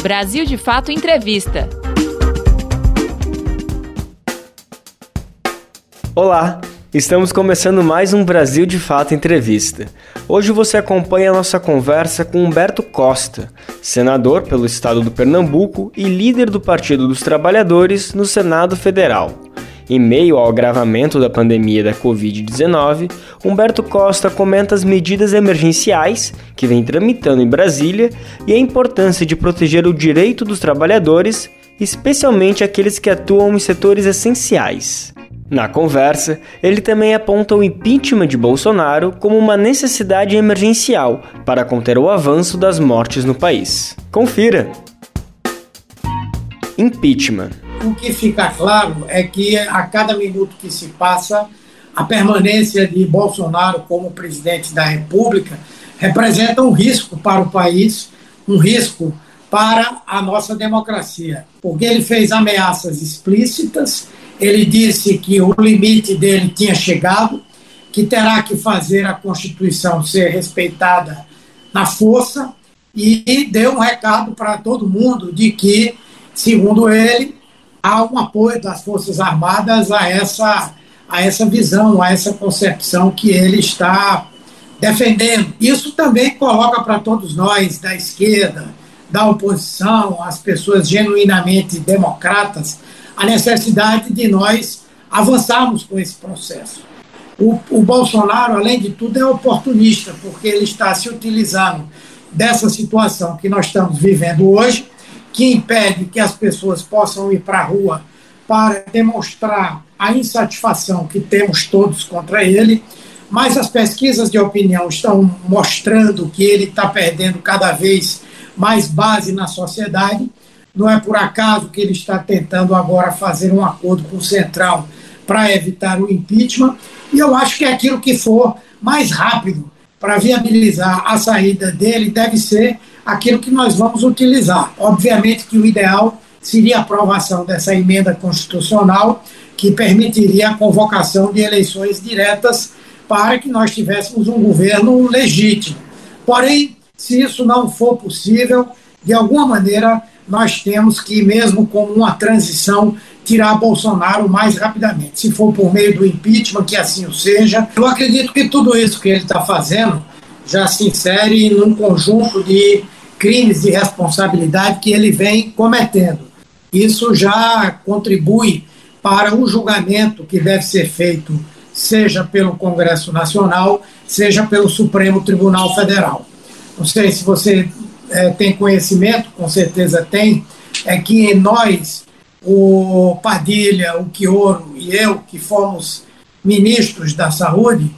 Brasil de Fato Entrevista. Olá, estamos começando mais um Brasil de Fato Entrevista. Hoje você acompanha a nossa conversa com Humberto Costa, senador pelo estado do Pernambuco e líder do Partido dos Trabalhadores no Senado Federal. Em meio ao agravamento da pandemia da Covid-19, Humberto Costa comenta as medidas emergenciais que vem tramitando em Brasília e a importância de proteger o direito dos trabalhadores, especialmente aqueles que atuam em setores essenciais. Na conversa, ele também aponta o impeachment de Bolsonaro como uma necessidade emergencial para conter o avanço das mortes no país. Confira! Impeachment o que fica claro é que a cada minuto que se passa, a permanência de Bolsonaro como presidente da República representa um risco para o país, um risco para a nossa democracia, porque ele fez ameaças explícitas, ele disse que o limite dele tinha chegado, que terá que fazer a Constituição ser respeitada na força, e deu um recado para todo mundo de que, segundo ele, há um apoio das Forças Armadas a essa, a essa visão, a essa concepção que ele está defendendo. Isso também coloca para todos nós, da esquerda, da oposição, as pessoas genuinamente democratas, a necessidade de nós avançarmos com esse processo. O, o Bolsonaro, além de tudo, é oportunista, porque ele está se utilizando dessa situação que nós estamos vivendo hoje que impede que as pessoas possam ir para a rua para demonstrar a insatisfação que temos todos contra ele, mas as pesquisas de opinião estão mostrando que ele está perdendo cada vez mais base na sociedade. Não é por acaso que ele está tentando agora fazer um acordo com o Central para evitar o impeachment, e eu acho que aquilo que for mais rápido para viabilizar a saída dele deve ser aquilo que nós vamos utilizar. Obviamente que o ideal seria a aprovação dessa emenda constitucional que permitiria a convocação de eleições diretas para que nós tivéssemos um governo legítimo. Porém, se isso não for possível, de alguma maneira nós temos que, mesmo com uma transição, tirar Bolsonaro mais rapidamente. Se for por meio do impeachment, que assim o seja. Eu acredito que tudo isso que ele está fazendo já se insere num conjunto de crimes de responsabilidade que ele vem cometendo. Isso já contribui para o julgamento que deve ser feito, seja pelo Congresso Nacional, seja pelo Supremo Tribunal Federal. Não sei se você é, tem conhecimento, com certeza tem, é que nós, o Padilha, o Quioro e eu, que fomos ministros da Saúde,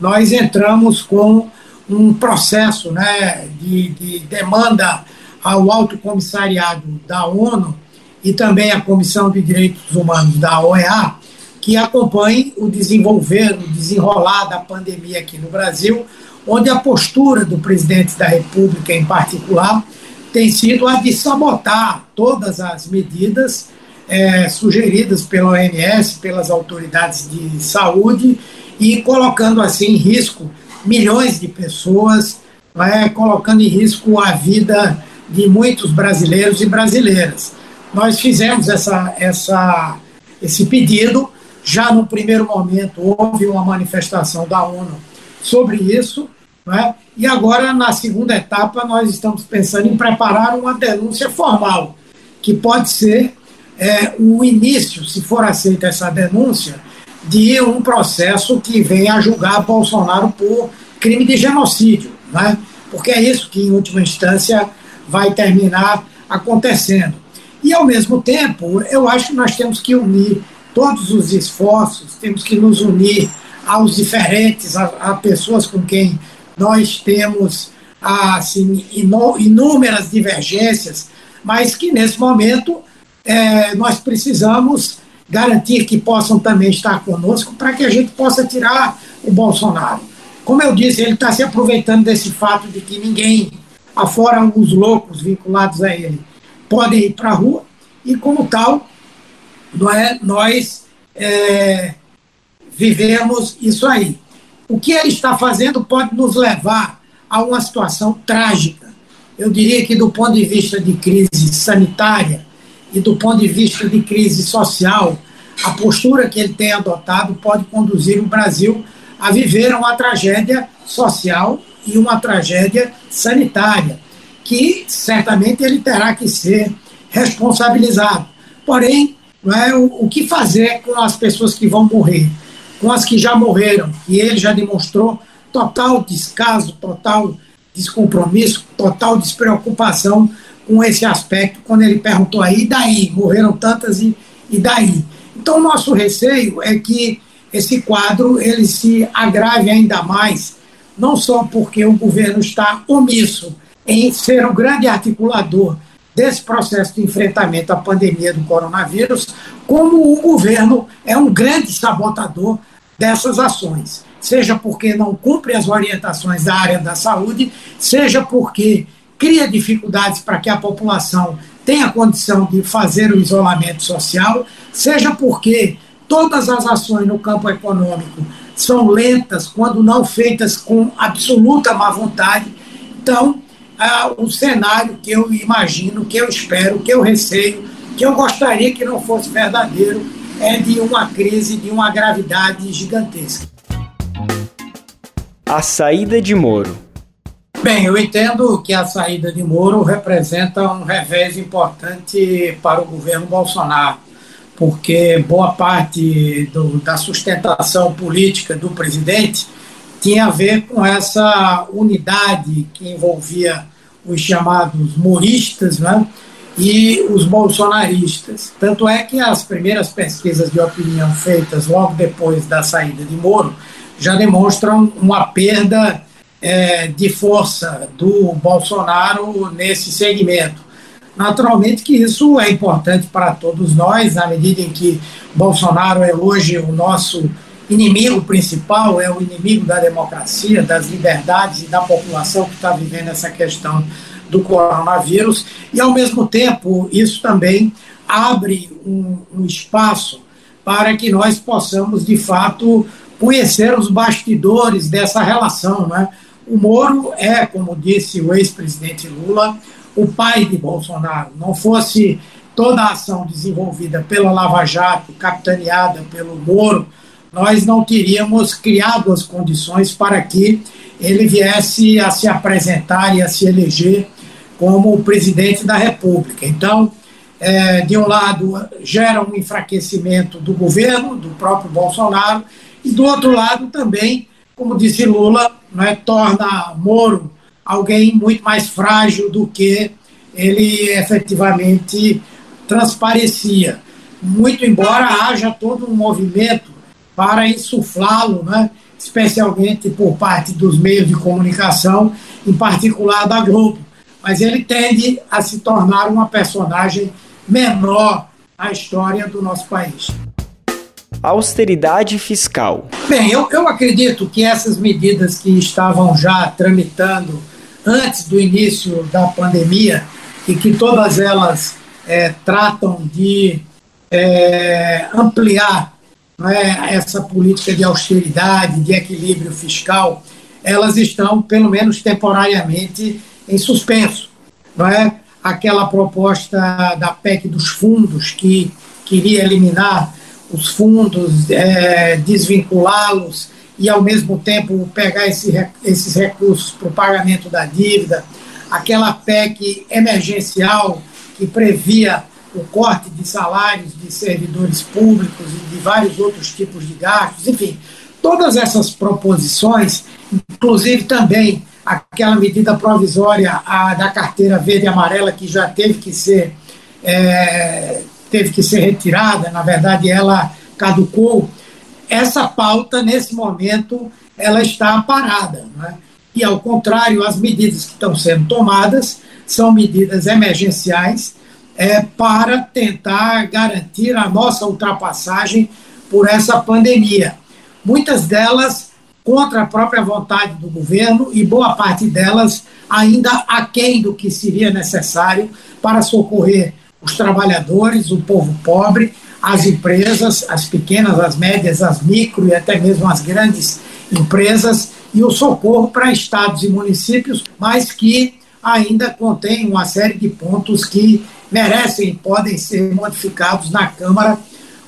nós entramos com um processo né, de, de demanda ao Alto Comissariado da ONU e também à Comissão de Direitos Humanos da OEA, que acompanhe o desenvolver, o desenrolar da pandemia aqui no Brasil, onde a postura do presidente da República, em particular, tem sido a de sabotar todas as medidas é, sugeridas pela OMS, pelas autoridades de saúde, e colocando assim em risco milhões de pessoas, né, colocando em risco a vida de muitos brasileiros e brasileiras. Nós fizemos essa, essa, esse pedido, já no primeiro momento houve uma manifestação da ONU sobre isso, né, e agora, na segunda etapa, nós estamos pensando em preparar uma denúncia formal, que pode ser é, o início, se for aceita essa denúncia, de um processo que venha a julgar Bolsonaro por crime de genocídio, né? porque é isso que, em última instância, vai terminar acontecendo. E, ao mesmo tempo, eu acho que nós temos que unir todos os esforços, temos que nos unir aos diferentes, a, a pessoas com quem nós temos assim, inúmeras divergências, mas que, nesse momento, é, nós precisamos garantir que possam também estar conosco para que a gente possa tirar o Bolsonaro. Como eu disse, ele está se aproveitando desse fato de que ninguém, afora os loucos vinculados a ele, podem ir para a rua, e como tal, é, nós é, vivemos isso aí. O que ele está fazendo pode nos levar a uma situação trágica, eu diria que do ponto de vista de crise sanitária e do ponto de vista de crise social, a postura que ele tem adotado pode conduzir o Brasil a viver uma tragédia social e uma tragédia sanitária, que certamente ele terá que ser responsabilizado. Porém, não é, o, o que fazer com as pessoas que vão morrer, com as que já morreram, e ele já demonstrou total descaso, total descompromisso, total despreocupação com esse aspecto, quando ele perguntou aí, e daí? Morreram tantas e, e daí? Então, nosso receio é que esse quadro ele se agrave ainda mais, não só porque o governo está omisso em ser o grande articulador desse processo de enfrentamento à pandemia do coronavírus, como o governo é um grande sabotador dessas ações, seja porque não cumpre as orientações da área da saúde, seja porque cria dificuldades para que a população tenha condição de fazer o isolamento social, seja porque todas as ações no campo econômico são lentas quando não feitas com absoluta má vontade. Então, ah, o cenário que eu imagino, que eu espero, que eu receio, que eu gostaria que não fosse verdadeiro, é de uma crise de uma gravidade gigantesca. A saída de Moro. Bem, eu entendo que a saída de Moro representa um revés importante para o governo Bolsonaro, porque boa parte do, da sustentação política do presidente tinha a ver com essa unidade que envolvia os chamados moristas né, e os bolsonaristas. Tanto é que as primeiras pesquisas de opinião feitas logo depois da saída de Moro já demonstram uma perda é, de força do Bolsonaro nesse segmento. Naturalmente que isso é importante para todos nós, na medida em que Bolsonaro é hoje o nosso inimigo principal, é o inimigo da democracia, das liberdades e da população que está vivendo essa questão do coronavírus, e ao mesmo tempo isso também abre um, um espaço para que nós possamos, de fato, conhecer os bastidores dessa relação. Né? O Moro é, como disse o ex-presidente Lula, o pai de Bolsonaro. Não fosse toda a ação desenvolvida pela Lava Jato, capitaneada pelo Moro, nós não teríamos criado as condições para que ele viesse a se apresentar e a se eleger como presidente da República. Então, é, de um lado, gera um enfraquecimento do governo, do próprio Bolsonaro, e do outro lado também, como disse Lula, é, torna Moro alguém muito mais frágil do que ele efetivamente transparecia. Muito embora haja todo um movimento para insuflá-lo, né, especialmente por parte dos meios de comunicação, em particular da Globo. Mas ele tende a se tornar uma personagem menor na história do nosso país. Austeridade fiscal. Bem, eu, eu acredito que essas medidas que estavam já tramitando antes do início da pandemia e que todas elas é, tratam de é, ampliar é, essa política de austeridade, de equilíbrio fiscal, elas estão, pelo menos temporariamente, em suspenso. Não é? Aquela proposta da PEC dos fundos, que queria eliminar os fundos, é, desvinculá-los e, ao mesmo tempo, pegar esse, esses recursos para o pagamento da dívida, aquela PEC emergencial que previa o corte de salários de servidores públicos e de vários outros tipos de gastos, enfim, todas essas proposições, inclusive também aquela medida provisória a, da carteira verde e amarela que já teve que ser é, teve que ser retirada, na verdade ela caducou. Essa pauta nesse momento ela está parada, né? e ao contrário, as medidas que estão sendo tomadas são medidas emergenciais é, para tentar garantir a nossa ultrapassagem por essa pandemia. Muitas delas contra a própria vontade do governo e boa parte delas ainda aquém do que seria necessário para socorrer os trabalhadores, o povo pobre, as empresas, as pequenas, as médias, as micro e até mesmo as grandes empresas e o socorro para estados e municípios, mas que ainda contém uma série de pontos que merecem e podem ser modificados na Câmara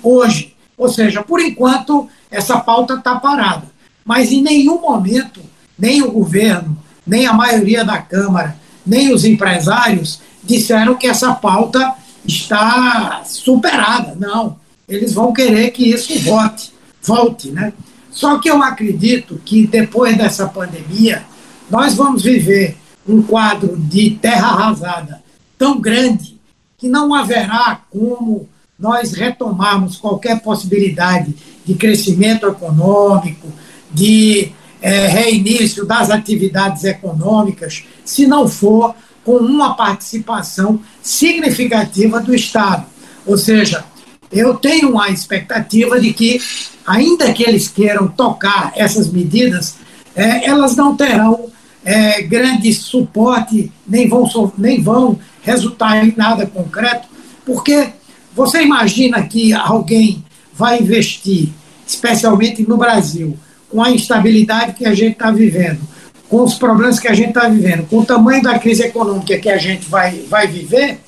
hoje. Ou seja, por enquanto, essa pauta está parada. Mas em nenhum momento, nem o governo, nem a maioria da Câmara, nem os empresários disseram que essa pauta está superada. Não. Eles vão querer que isso volte, volte, né? Só que eu acredito que depois dessa pandemia, nós vamos viver um quadro de terra arrasada tão grande que não haverá como nós retomarmos qualquer possibilidade de crescimento econômico, de é, reinício das atividades econômicas, se não for com uma participação significativa do Estado. Ou seja, eu tenho a expectativa de que, ainda que eles queiram tocar essas medidas, é, elas não terão é, grande suporte, nem vão, nem vão resultar em nada concreto, porque você imagina que alguém vai investir, especialmente no Brasil, com a instabilidade que a gente está vivendo, com os problemas que a gente está vivendo, com o tamanho da crise econômica que a gente vai, vai viver,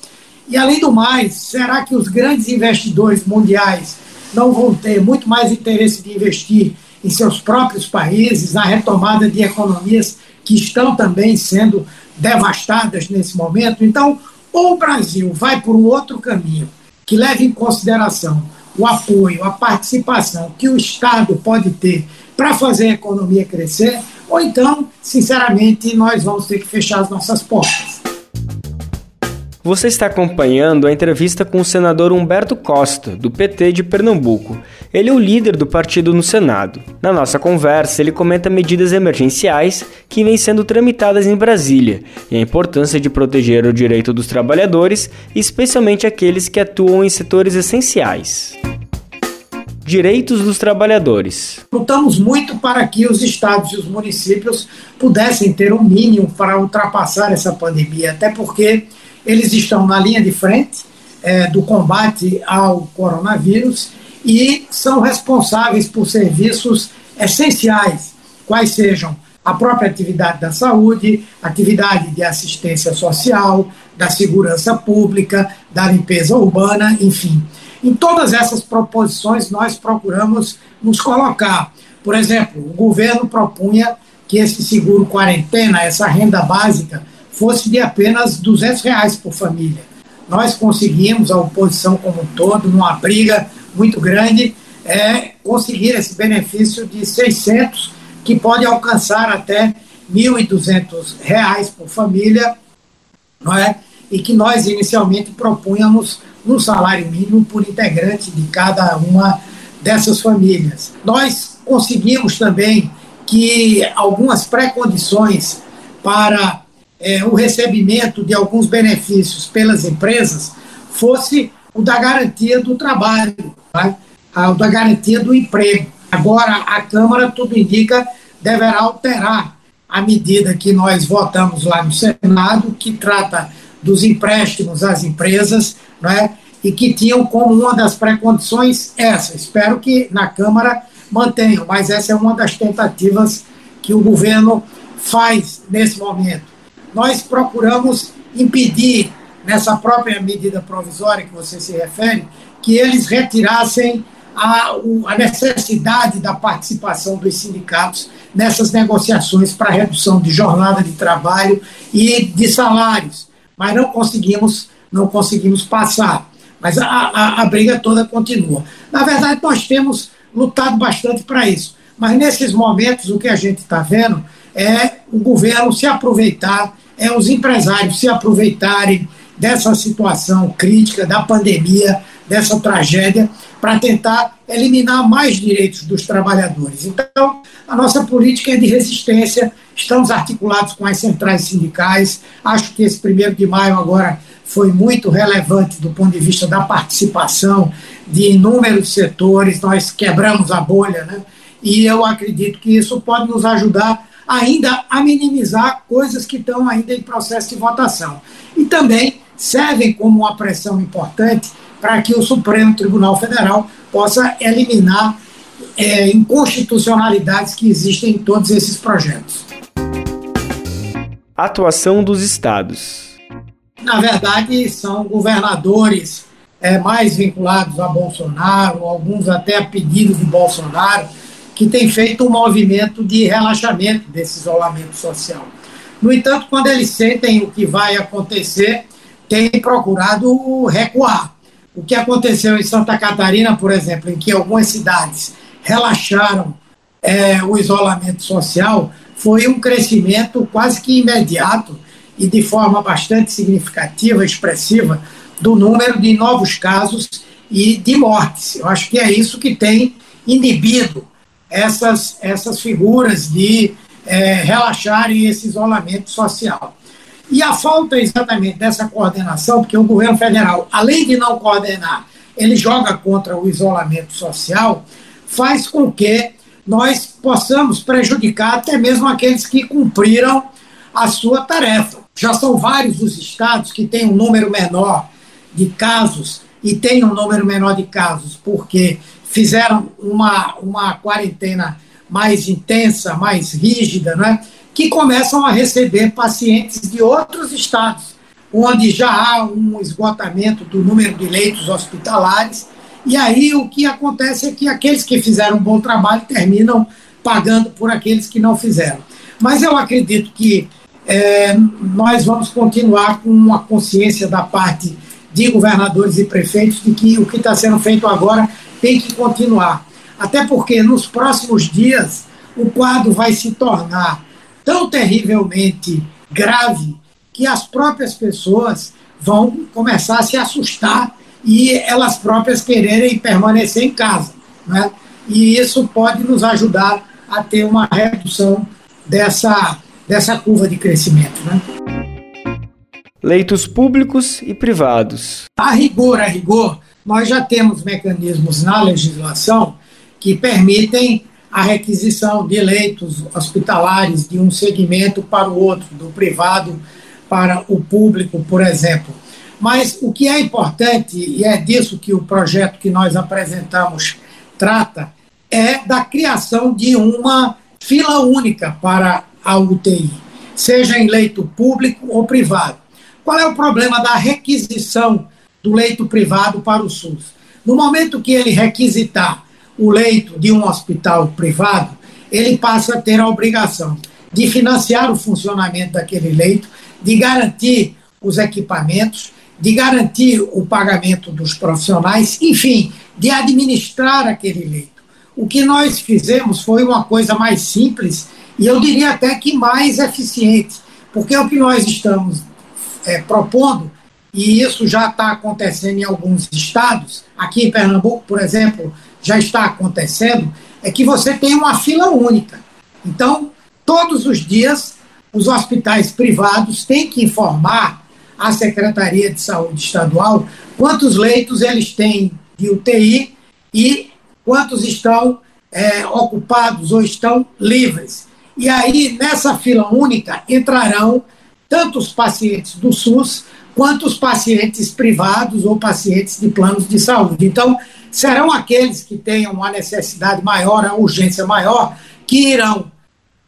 e além do mais, será que os grandes investidores mundiais não vão ter muito mais interesse de investir em seus próprios países, na retomada de economias que estão também sendo devastadas nesse momento? Então, ou o Brasil vai por um outro caminho que leve em consideração o apoio, a participação que o Estado pode ter para fazer a economia crescer, ou então, sinceramente, nós vamos ter que fechar as nossas portas. Você está acompanhando a entrevista com o senador Humberto Costa, do PT de Pernambuco. Ele é o líder do partido no Senado. Na nossa conversa, ele comenta medidas emergenciais que vêm sendo tramitadas em Brasília e a importância de proteger o direito dos trabalhadores, especialmente aqueles que atuam em setores essenciais. Direitos dos trabalhadores. Lutamos muito para que os estados e os municípios pudessem ter um mínimo para ultrapassar essa pandemia, até porque eles estão na linha de frente é, do combate ao coronavírus e são responsáveis por serviços essenciais, quais sejam a própria atividade da saúde, atividade de assistência social, da segurança pública, da limpeza urbana, enfim. Em todas essas proposições, nós procuramos nos colocar. Por exemplo, o governo propunha que esse seguro quarentena, essa renda básica, fosse de apenas 200 reais por família. Nós conseguimos, a oposição como um todo, numa briga muito grande, é, conseguir esse benefício de 600, que pode alcançar até 1.200 reais por família, não é? E que nós inicialmente propunhamos um salário mínimo por integrante de cada uma dessas famílias. Nós conseguimos também que algumas pré-condições para é, o recebimento de alguns benefícios pelas empresas fosse o da garantia do trabalho, tá? o da garantia do emprego. Agora, a Câmara, tudo indica, deverá alterar a medida que nós votamos lá no Senado, que trata dos empréstimos às empresas, não é? e que tinham como uma das pré-condições essa. Espero que na Câmara mantenham, mas essa é uma das tentativas que o governo faz nesse momento nós procuramos impedir, nessa própria medida provisória que você se refere, que eles retirassem a, a necessidade da participação dos sindicatos nessas negociações para redução de jornada de trabalho e de salários. Mas não conseguimos, não conseguimos passar. Mas a, a, a briga toda continua. Na verdade, nós temos lutado bastante para isso. Mas nesses momentos, o que a gente está vendo é o governo se aproveitar é os empresários se aproveitarem dessa situação crítica, da pandemia, dessa tragédia, para tentar eliminar mais direitos dos trabalhadores. Então, a nossa política é de resistência, estamos articulados com as centrais sindicais. Acho que esse primeiro de maio agora foi muito relevante do ponto de vista da participação de inúmeros setores, nós quebramos a bolha, né? E eu acredito que isso pode nos ajudar ainda a minimizar coisas que estão ainda em processo de votação. E também servem como uma pressão importante para que o Supremo Tribunal Federal possa eliminar é, inconstitucionalidades que existem em todos esses projetos. Atuação dos estados. Na verdade, são governadores é, mais vinculados a Bolsonaro, alguns até a pedido de Bolsonaro, que têm feito um movimento de relaxamento desse isolamento social. No entanto, quando eles sentem o que vai acontecer, têm procurado recuar. O que aconteceu em Santa Catarina, por exemplo, em que algumas cidades relaxaram é, o isolamento social, foi um crescimento quase que imediato e de forma bastante significativa, expressiva, do número de novos casos e de mortes. Eu acho que é isso que tem inibido essas, essas figuras de é, relaxarem esse isolamento social. E a falta exatamente dessa coordenação, porque o governo federal, além de não coordenar, ele joga contra o isolamento social, faz com que nós possamos prejudicar até mesmo aqueles que cumpriram a sua tarefa. Já são vários os estados que têm um número menor de casos e têm um número menor de casos porque fizeram uma, uma quarentena mais intensa, mais rígida, né? Que começam a receber pacientes de outros estados, onde já há um esgotamento do número de leitos hospitalares e aí o que acontece é que aqueles que fizeram um bom trabalho terminam pagando por aqueles que não fizeram. Mas eu acredito que é, nós vamos continuar com uma consciência da parte de governadores e prefeitos de que o que está sendo feito agora tem que continuar. Até porque nos próximos dias o quadro vai se tornar tão terrivelmente grave que as próprias pessoas vão começar a se assustar e elas próprias quererem permanecer em casa. Né? E isso pode nos ajudar a ter uma redução dessa, dessa curva de crescimento. Né? Leitos públicos e privados. A rigor, a rigor, nós já temos mecanismos na legislação que permitem a requisição de leitos hospitalares de um segmento para o outro, do privado para o público, por exemplo. Mas o que é importante, e é disso que o projeto que nós apresentamos trata, é da criação de uma fila única para a UTI, seja em leito público ou privado. Qual é o problema da requisição do leito privado para o SUS? No momento que ele requisitar o leito de um hospital privado, ele passa a ter a obrigação de financiar o funcionamento daquele leito, de garantir os equipamentos de garantir o pagamento dos profissionais, enfim, de administrar aquele leito. O que nós fizemos foi uma coisa mais simples e eu diria até que mais eficiente, porque o que nós estamos é, propondo, e isso já está acontecendo em alguns estados, aqui em Pernambuco, por exemplo, já está acontecendo, é que você tem uma fila única. Então, todos os dias, os hospitais privados têm que informar à Secretaria de Saúde Estadual quantos leitos eles têm de UTI e quantos estão é, ocupados ou estão livres. E aí, nessa fila única, entrarão tanto os pacientes do SUS quanto os pacientes privados ou pacientes de planos de saúde. Então, serão aqueles que tenham uma necessidade maior, a urgência maior, que irão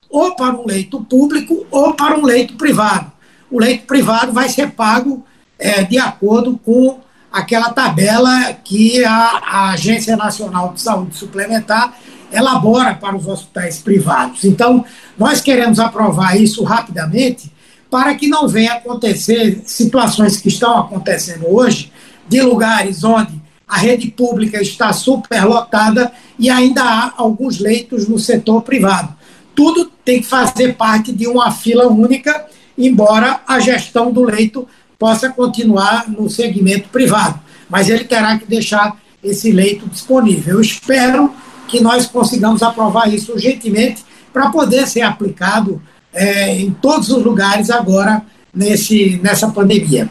ou para um leito público ou para um leito privado o leito privado vai ser pago é, de acordo com aquela tabela que a, a, Agência Nacional de Saúde Suplementar elabora para os hospitais privados. Então, nós queremos aprovar isso rapidamente para que não venha acontecer situações que estão acontecendo hoje, de lugares onde a rede pública está superlotada e ainda há alguns leitos no setor privado. Tudo tem que fazer parte de uma fila única embora a gestão do leito possa continuar no segmento privado, mas ele terá que deixar esse leito disponível. Eu espero que nós consigamos aprovar isso urgentemente para poder ser aplicado é, em todos os lugares agora nesse, nessa pandemia.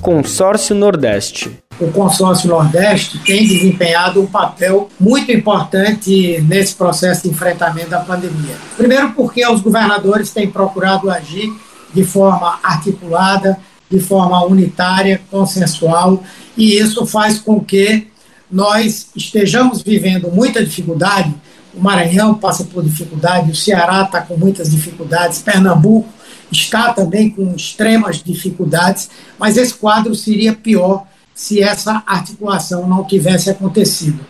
Consórcio Nordeste o consórcio Nordeste tem desempenhado um papel muito importante nesse processo de enfrentamento da pandemia. Primeiro, porque os governadores têm procurado agir de forma articulada, de forma unitária, consensual, e isso faz com que nós estejamos vivendo muita dificuldade, o Maranhão passa por dificuldade, o Ceará está com muitas dificuldades, Pernambuco está também com extremas dificuldades, mas esse quadro seria pior se essa articulação não tivesse acontecido.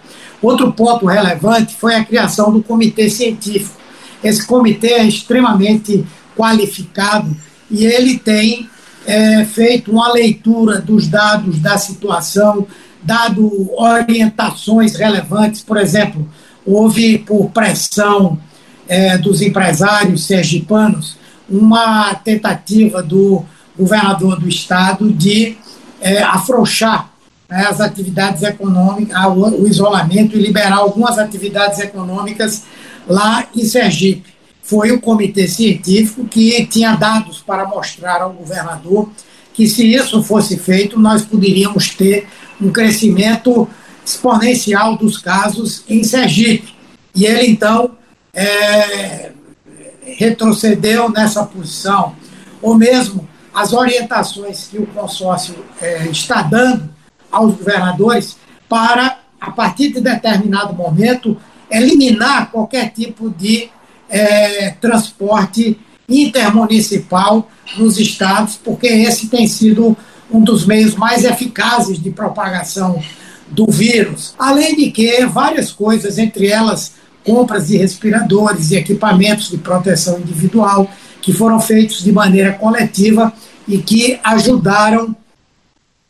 Outro ponto relevante foi a criação do comitê científico. Esse comitê é extremamente qualificado e ele tem é, feito uma leitura dos dados da situação, dado orientações relevantes, por exemplo, houve, por pressão é, dos empresários sergipanos, uma tentativa do governador do estado de é, afrouxar né, as atividades econômicas, o isolamento e liberar algumas atividades econômicas lá em Sergipe. Foi o comitê científico que tinha dados para mostrar ao governador que, se isso fosse feito, nós poderíamos ter um crescimento exponencial dos casos em Sergipe. E ele, então, é, retrocedeu nessa posição, ou mesmo as orientações que o consórcio é, está dando aos governadores para, a partir de determinado momento, eliminar qualquer tipo de é, transporte intermunicipal nos estados, porque esse tem sido um dos meios mais eficazes de propagação do vírus. Além de que várias coisas, entre elas compras de respiradores e equipamentos de proteção individual, que foram feitos de maneira coletiva e que ajudaram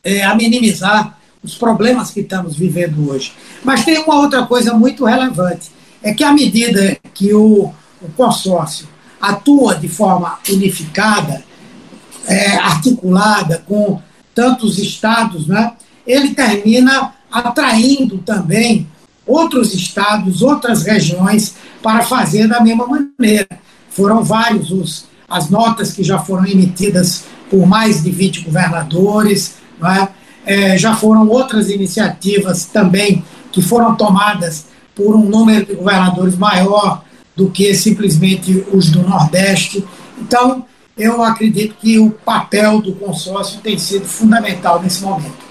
é, a minimizar os problemas que estamos vivendo hoje. Mas tem uma outra coisa muito relevante: é que à medida que o, o consórcio atua de forma unificada, é, articulada com tantos estados, né, ele termina atraindo também outros estados, outras regiões para fazer da mesma maneira. Foram vários os, as notas que já foram emitidas por mais de 20 governadores, é? É, já foram outras iniciativas também que foram tomadas por um número de governadores maior do que simplesmente os do Nordeste. Então, eu acredito que o papel do consórcio tem sido fundamental nesse momento.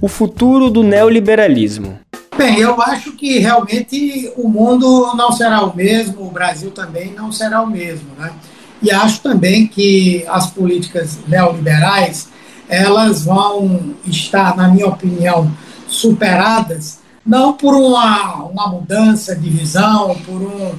O futuro do neoliberalismo. Bem, eu acho que realmente o mundo não será o mesmo, o Brasil também não será o mesmo, né? E acho também que as políticas neoliberais elas vão estar, na minha opinião, superadas não por uma, uma mudança de visão, por um,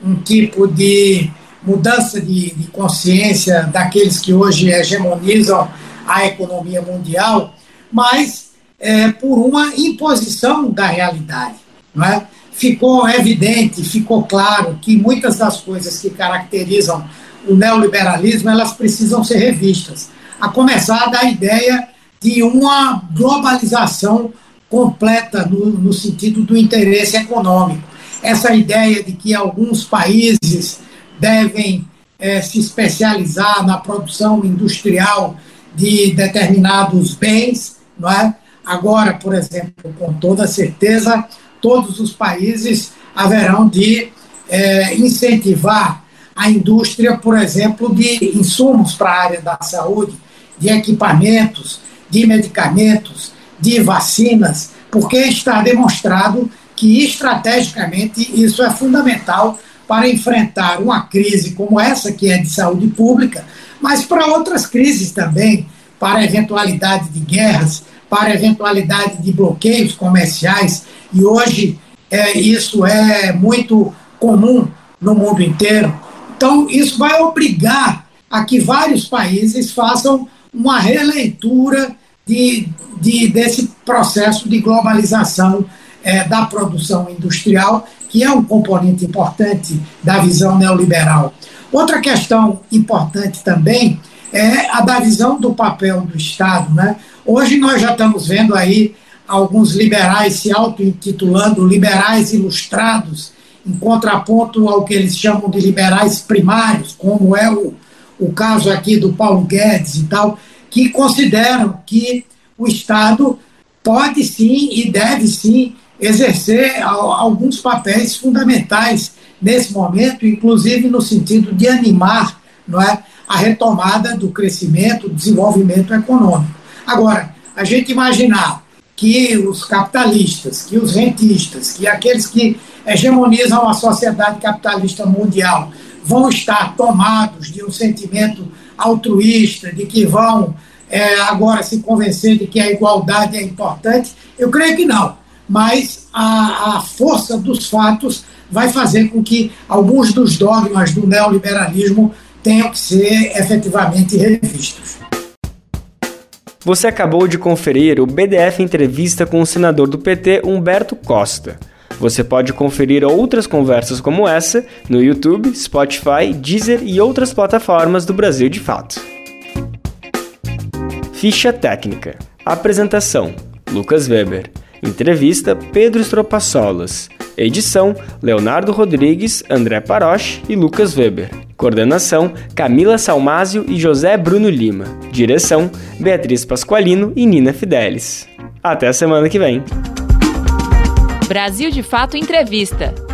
um tipo de mudança de, de consciência daqueles que hoje hegemonizam a economia mundial, mas é, por uma imposição da realidade. Não é? Ficou evidente, ficou claro que muitas das coisas que caracterizam o neoliberalismo elas precisam ser revistas, a começar da ideia de uma globalização completa no, no sentido do interesse econômico. Essa ideia de que alguns países devem é, se especializar na produção industrial de determinados bens, não é? Agora, por exemplo, com toda certeza, todos os países haverão de é, incentivar a indústria, por exemplo, de insumos para a área da saúde, de equipamentos, de medicamentos, de vacinas, porque está demonstrado que estrategicamente isso é fundamental para enfrentar uma crise como essa, que é de saúde pública, mas para outras crises também, para eventualidade de guerras, para eventualidade de bloqueios comerciais, e hoje é, isso é muito comum no mundo inteiro. Então, isso vai obrigar a que vários países façam uma releitura de, de, desse processo de globalização é, da produção industrial, que é um componente importante da visão neoliberal. Outra questão importante também é a da visão do papel do Estado. Né? Hoje nós já estamos vendo aí alguns liberais se auto-intitulando liberais ilustrados, em contraponto ao que eles chamam de liberais primários, como é o, o caso aqui do Paulo Guedes e tal, que consideram que o Estado pode sim e deve sim exercer alguns papéis fundamentais nesse momento, inclusive no sentido de animar não é, a retomada do crescimento, do desenvolvimento econômico. Agora, a gente imaginar que os capitalistas, que os rentistas, que aqueles que hegemonizam a sociedade capitalista mundial vão estar tomados de um sentimento altruísta, de que vão é, agora se convencer de que a igualdade é importante? Eu creio que não. Mas a, a força dos fatos vai fazer com que alguns dos dogmas do neoliberalismo tenham que ser efetivamente revistos. Você acabou de conferir o BDF Entrevista com o senador do PT, Humberto Costa. Você pode conferir outras conversas como essa no YouTube, Spotify, Deezer e outras plataformas do Brasil de Fato. Ficha técnica. Apresentação: Lucas Weber. Entrevista: Pedro Estropassolas. Edição: Leonardo Rodrigues, André Paroche e Lucas Weber. Coordenação: Camila Salmásio e José Bruno Lima. Direção: Beatriz Pasqualino e Nina Fidelis. Até a semana que vem. Brasil de Fato Entrevista.